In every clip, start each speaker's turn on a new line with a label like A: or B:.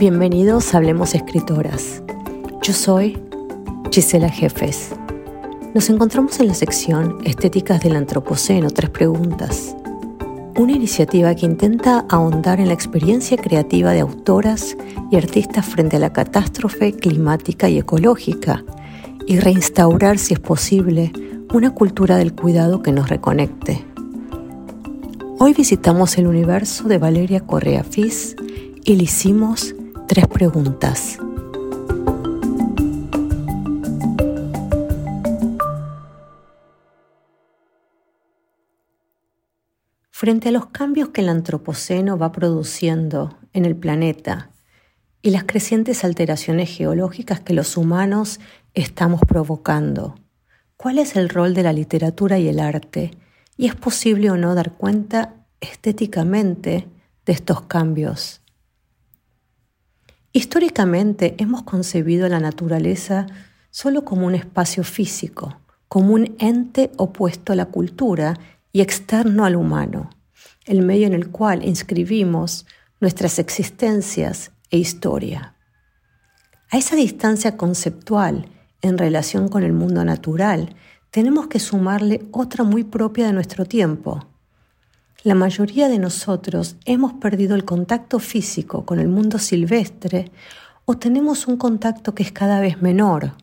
A: Bienvenidos a Hablemos Escritoras. Yo soy Gisela Jefes. Nos encontramos en la sección Estéticas del Antropoceno, tres preguntas. Una iniciativa que intenta ahondar en la experiencia creativa de autoras y artistas frente a la catástrofe climática y ecológica y reinstaurar, si es posible, una cultura del cuidado que nos reconecte. Hoy visitamos el universo de Valeria Correa Fis y le hicimos tres preguntas. Frente a los cambios que el Antropoceno va produciendo en el planeta y las crecientes alteraciones geológicas que los humanos estamos provocando, ¿cuál es el rol de la literatura y el arte? ¿Y es posible o no dar cuenta estéticamente de estos cambios? Históricamente hemos concebido la naturaleza solo como un espacio físico, como un ente opuesto a la cultura y externo al humano, el medio en el cual inscribimos nuestras existencias e historia. A esa distancia conceptual en relación con el mundo natural, tenemos que sumarle otra muy propia de nuestro tiempo, la mayoría de nosotros hemos perdido el contacto físico con el mundo silvestre o tenemos un contacto que es cada vez menor.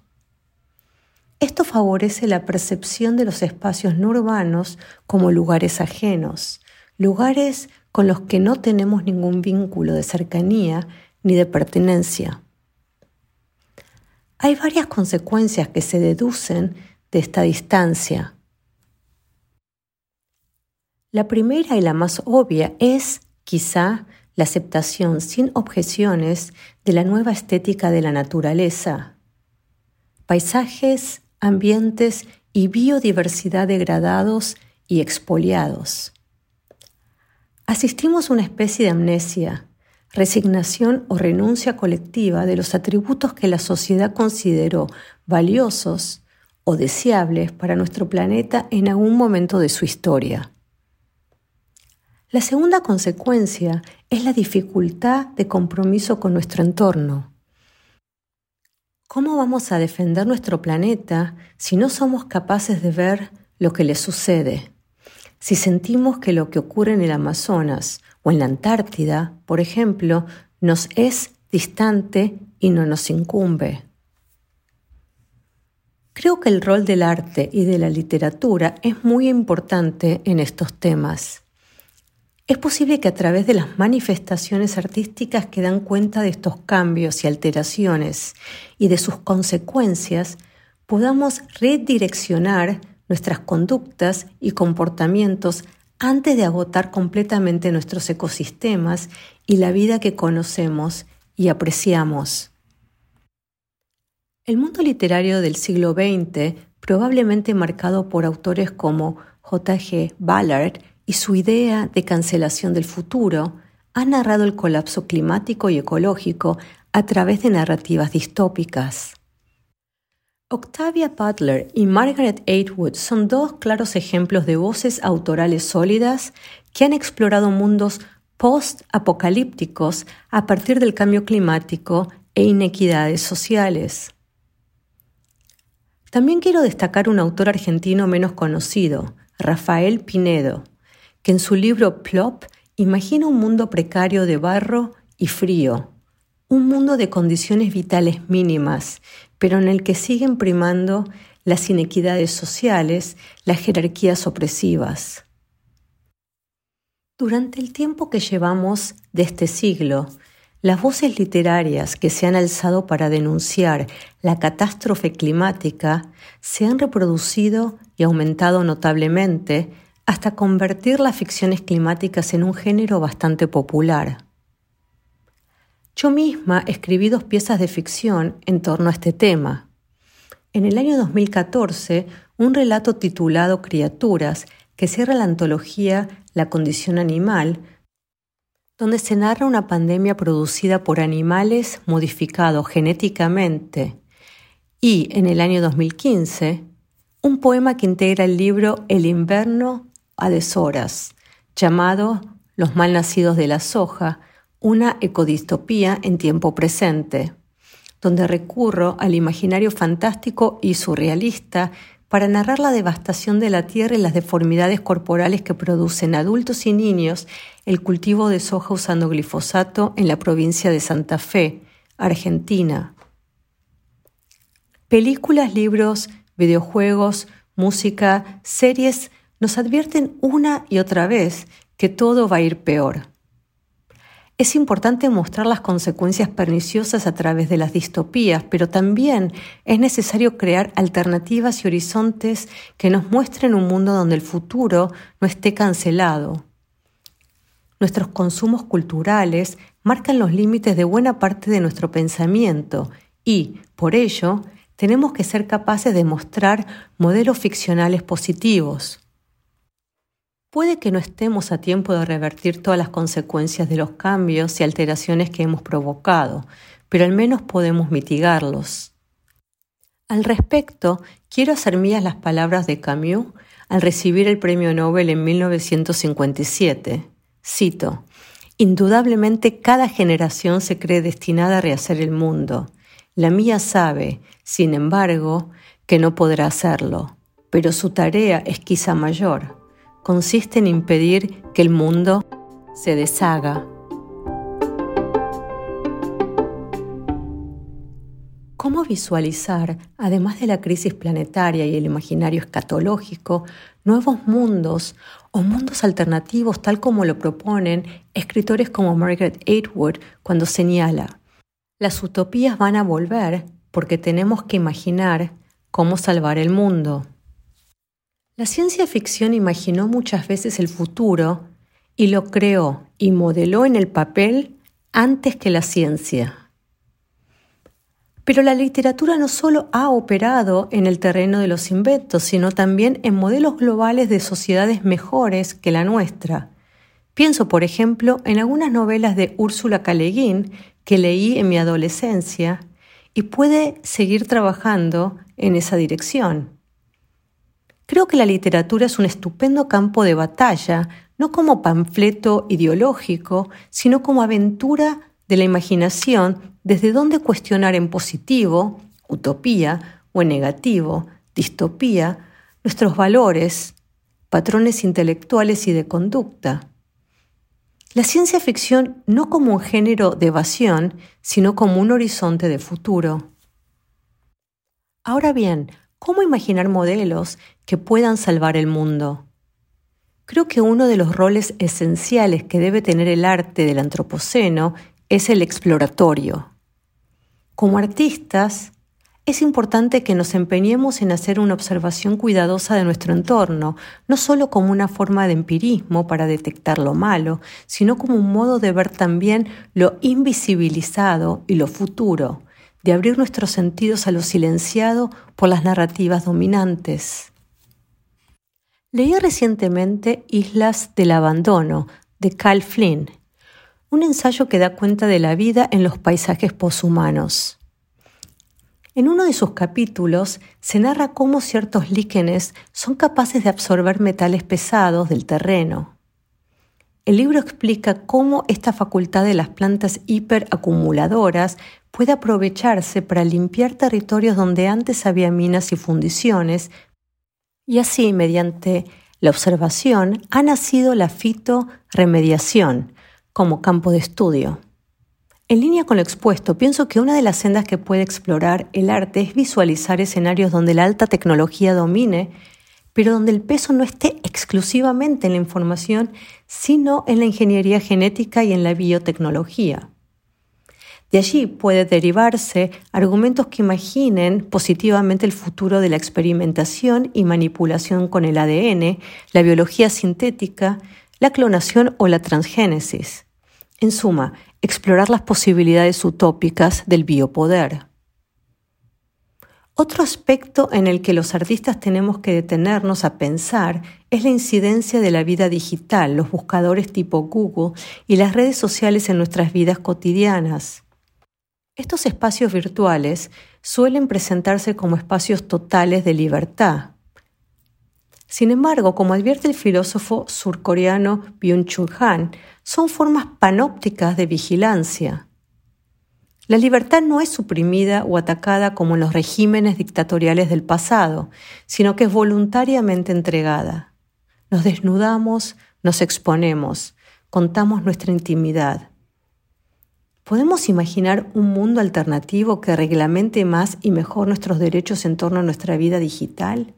A: Esto favorece la percepción de los espacios no urbanos como lugares ajenos, lugares con los que no tenemos ningún vínculo de cercanía ni de pertenencia. Hay varias consecuencias que se deducen de esta distancia. La primera y la más obvia es, quizá, la aceptación sin objeciones de la nueva estética de la naturaleza. Paisajes, ambientes y biodiversidad degradados y expoliados. Asistimos a una especie de amnesia, resignación o renuncia colectiva de los atributos que la sociedad consideró valiosos o deseables para nuestro planeta en algún momento de su historia. La segunda consecuencia es la dificultad de compromiso con nuestro entorno. ¿Cómo vamos a defender nuestro planeta si no somos capaces de ver lo que le sucede? Si sentimos que lo que ocurre en el Amazonas o en la Antártida, por ejemplo, nos es distante y no nos incumbe. Creo que el rol del arte y de la literatura es muy importante en estos temas. Es posible que a través de las manifestaciones artísticas que dan cuenta de estos cambios y alteraciones y de sus consecuencias, podamos redireccionar nuestras conductas y comportamientos antes de agotar completamente nuestros ecosistemas y la vida que conocemos y apreciamos. El mundo literario del siglo XX, probablemente marcado por autores como J.G. Ballard y su idea de cancelación del futuro ha narrado el colapso climático y ecológico a través de narrativas distópicas. Octavia Butler y Margaret Atwood son dos claros ejemplos de voces autorales sólidas que han explorado mundos post-apocalípticos a partir del cambio climático e inequidades sociales. También quiero destacar un autor argentino menos conocido, Rafael Pinedo, que en su libro Plop imagina un mundo precario de barro y frío, un mundo de condiciones vitales mínimas, pero en el que siguen primando las inequidades sociales, las jerarquías opresivas. Durante el tiempo que llevamos de este siglo, las voces literarias que se han alzado para denunciar la catástrofe climática se han reproducido y aumentado notablemente hasta convertir las ficciones climáticas en un género bastante popular. Yo misma escribí dos piezas de ficción en torno a este tema. En el año 2014, un relato titulado Criaturas, que cierra la antología La condición animal, donde se narra una pandemia producida por animales modificados genéticamente, y en el año 2015, un poema que integra el libro El invierno a deshoras, llamado Los malnacidos de la soja una ecodistopía en tiempo presente, donde recurro al imaginario fantástico y surrealista para narrar la devastación de la tierra y las deformidades corporales que producen adultos y niños el cultivo de soja usando glifosato en la provincia de Santa Fe, Argentina. Películas, libros, videojuegos, música, series nos advierten una y otra vez que todo va a ir peor. Es importante mostrar las consecuencias perniciosas a través de las distopías, pero también es necesario crear alternativas y horizontes que nos muestren un mundo donde el futuro no esté cancelado. Nuestros consumos culturales marcan los límites de buena parte de nuestro pensamiento y, por ello, tenemos que ser capaces de mostrar modelos ficcionales positivos. Puede que no estemos a tiempo de revertir todas las consecuencias de los cambios y alteraciones que hemos provocado, pero al menos podemos mitigarlos. Al respecto, quiero hacer mías las palabras de Camus al recibir el Premio Nobel en 1957. Cito, Indudablemente cada generación se cree destinada a rehacer el mundo. La mía sabe, sin embargo, que no podrá hacerlo, pero su tarea es quizá mayor consiste en impedir que el mundo se deshaga. ¿Cómo visualizar, además de la crisis planetaria y el imaginario escatológico, nuevos mundos o mundos alternativos tal como lo proponen escritores como Margaret Atwood cuando señala, las utopías van a volver porque tenemos que imaginar cómo salvar el mundo? La ciencia ficción imaginó muchas veces el futuro y lo creó y modeló en el papel antes que la ciencia. Pero la literatura no solo ha operado en el terreno de los inventos, sino también en modelos globales de sociedades mejores que la nuestra. Pienso, por ejemplo, en algunas novelas de Úrsula K. que leí en mi adolescencia y puede seguir trabajando en esa dirección. Creo que la literatura es un estupendo campo de batalla, no como panfleto ideológico, sino como aventura de la imaginación desde donde cuestionar en positivo, utopía, o en negativo, distopía, nuestros valores, patrones intelectuales y de conducta. La ciencia ficción no como un género de evasión, sino como un horizonte de futuro. Ahora bien, ¿Cómo imaginar modelos que puedan salvar el mundo? Creo que uno de los roles esenciales que debe tener el arte del antropoceno es el exploratorio. Como artistas, es importante que nos empeñemos en hacer una observación cuidadosa de nuestro entorno, no solo como una forma de empirismo para detectar lo malo, sino como un modo de ver también lo invisibilizado y lo futuro, de abrir nuestros sentidos a lo silenciado por las narrativas dominantes. Leí recientemente Islas del Abandono, de Cal Flynn, un ensayo que da cuenta de la vida en los paisajes poshumanos. En uno de sus capítulos se narra cómo ciertos líquenes son capaces de absorber metales pesados del terreno. El libro explica cómo esta facultad de las plantas hiperacumuladoras puede aprovecharse para limpiar territorios donde antes había minas y fundiciones, y así, mediante la observación, ha nacido la fitoremediación como campo de estudio. En línea con lo expuesto, pienso que una de las sendas que puede explorar el arte es visualizar escenarios donde la alta tecnología domine pero donde el peso no esté exclusivamente en la información, sino en la ingeniería genética y en la biotecnología. De allí puede derivarse argumentos que imaginen positivamente el futuro de la experimentación y manipulación con el ADN, la biología sintética, la clonación o la transgénesis. En suma, explorar las posibilidades utópicas del biopoder. Otro aspecto en el que los artistas tenemos que detenernos a pensar es la incidencia de la vida digital, los buscadores tipo Google y las redes sociales en nuestras vidas cotidianas. Estos espacios virtuales suelen presentarse como espacios totales de libertad. Sin embargo, como advierte el filósofo surcoreano Byung-Chul Han, son formas panópticas de vigilancia. La libertad no es suprimida o atacada como en los regímenes dictatoriales del pasado, sino que es voluntariamente entregada. Nos desnudamos, nos exponemos, contamos nuestra intimidad. ¿Podemos imaginar un mundo alternativo que reglamente más y mejor nuestros derechos en torno a nuestra vida digital?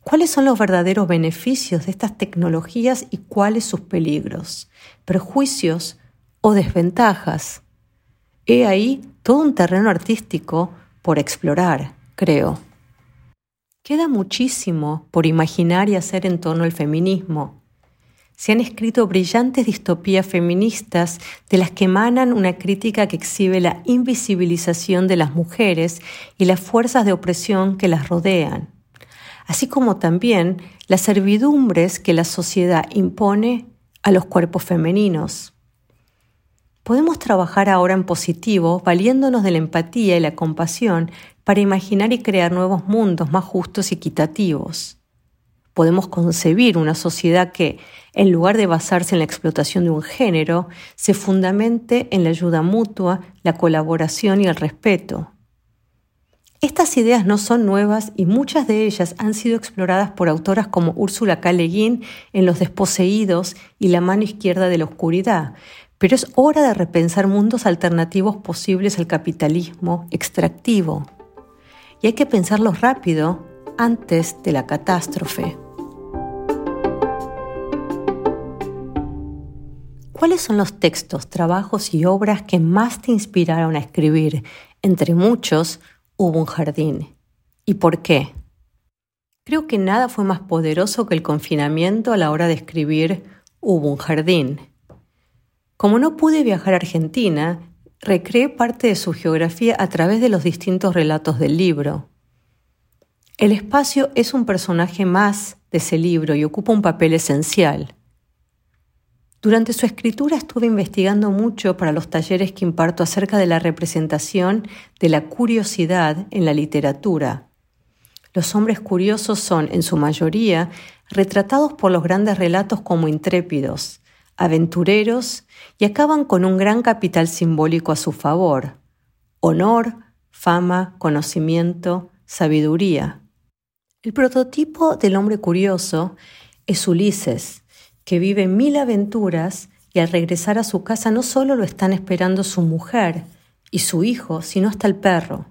A: ¿Cuáles son los verdaderos beneficios de estas tecnologías y cuáles sus peligros, perjuicios o desventajas? He ahí todo un terreno artístico por explorar, creo. Queda muchísimo por imaginar y hacer en torno al feminismo. Se han escrito brillantes distopías feministas de las que emanan una crítica que exhibe la invisibilización de las mujeres y las fuerzas de opresión que las rodean así como también las servidumbres que la sociedad impone a los cuerpos femeninos. Podemos trabajar ahora en positivo, valiéndonos de la empatía y la compasión para imaginar y crear nuevos mundos más justos y equitativos. Podemos concebir una sociedad que, en lugar de basarse en la explotación de un género, se fundamente en la ayuda mutua, la colaboración y el respeto. Estas ideas no son nuevas y muchas de ellas han sido exploradas por autoras como Úrsula K. Le Guin en Los desposeídos y La mano izquierda de la oscuridad, pero es hora de repensar mundos alternativos posibles al capitalismo extractivo. Y hay que pensarlos rápido antes de la catástrofe. ¿Cuáles son los textos, trabajos y obras que más te inspiraron a escribir? Entre muchos, hubo un jardín. ¿Y por qué? Creo que nada fue más poderoso que el confinamiento a la hora de escribir Hubo un jardín. Como no pude viajar a Argentina, recreé parte de su geografía a través de los distintos relatos del libro. El espacio es un personaje más de ese libro y ocupa un papel esencial. Durante su escritura estuve investigando mucho para los talleres que imparto acerca de la representación de la curiosidad en la literatura. Los hombres curiosos son, en su mayoría, retratados por los grandes relatos como intrépidos, aventureros y acaban con un gran capital simbólico a su favor, honor, fama, conocimiento, sabiduría. El prototipo del hombre curioso es Ulises, que vive mil aventuras y al regresar a su casa no solo lo están esperando su mujer y su hijo, sino hasta el perro.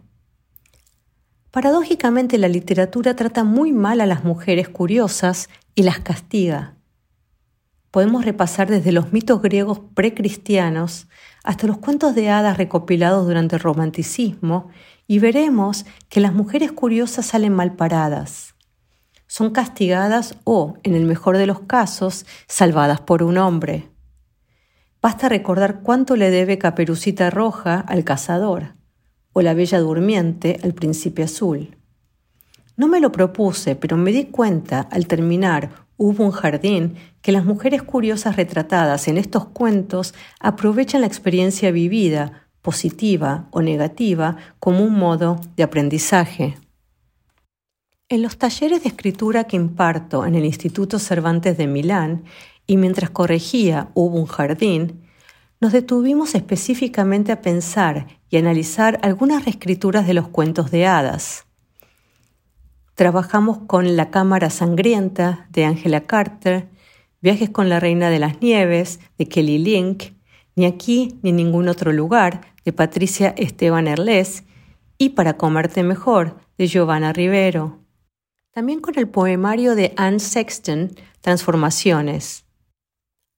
A: Paradójicamente la literatura trata muy mal a las mujeres curiosas y las castiga. Podemos repasar desde los mitos griegos precristianos hasta los cuentos de hadas recopilados durante el romanticismo y veremos que las mujeres curiosas salen mal paradas son castigadas o, en el mejor de los casos, salvadas por un hombre. Basta recordar cuánto le debe Caperucita Roja al cazador, o la Bella Durmiente al Príncipe Azul. No me lo propuse, pero me di cuenta al terminar Hubo un jardín que las mujeres curiosas retratadas en estos cuentos aprovechan la experiencia vivida, positiva o negativa, como un modo de aprendizaje. En los talleres de escritura que imparto en el Instituto Cervantes de Milán y mientras corregía Hubo un jardín, nos detuvimos específicamente a pensar y analizar algunas reescrituras de los cuentos de hadas. Trabajamos con La Cámara Sangrienta de Angela Carter, Viajes con la Reina de las Nieves de Kelly Link, Ni aquí ni en ningún otro lugar de Patricia Esteban Erles y Para comerte mejor de Giovanna Rivero también con el poemario de Anne Sexton, Transformaciones.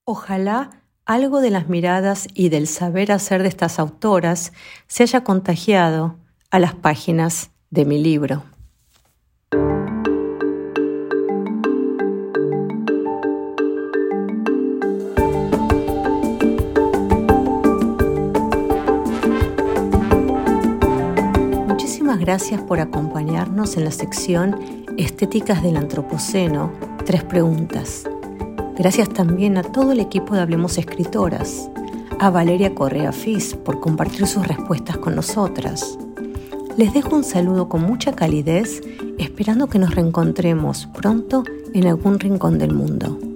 A: Ojalá algo de las miradas y del saber hacer de estas autoras se haya contagiado a las páginas de mi libro. Gracias por acompañarnos en la sección Estéticas del Antropoceno, tres preguntas. Gracias también a todo el equipo de Hablemos Escritoras, a Valeria Correa Fis por compartir sus respuestas con nosotras. Les dejo un saludo con mucha calidez, esperando que nos reencontremos pronto en algún rincón del mundo.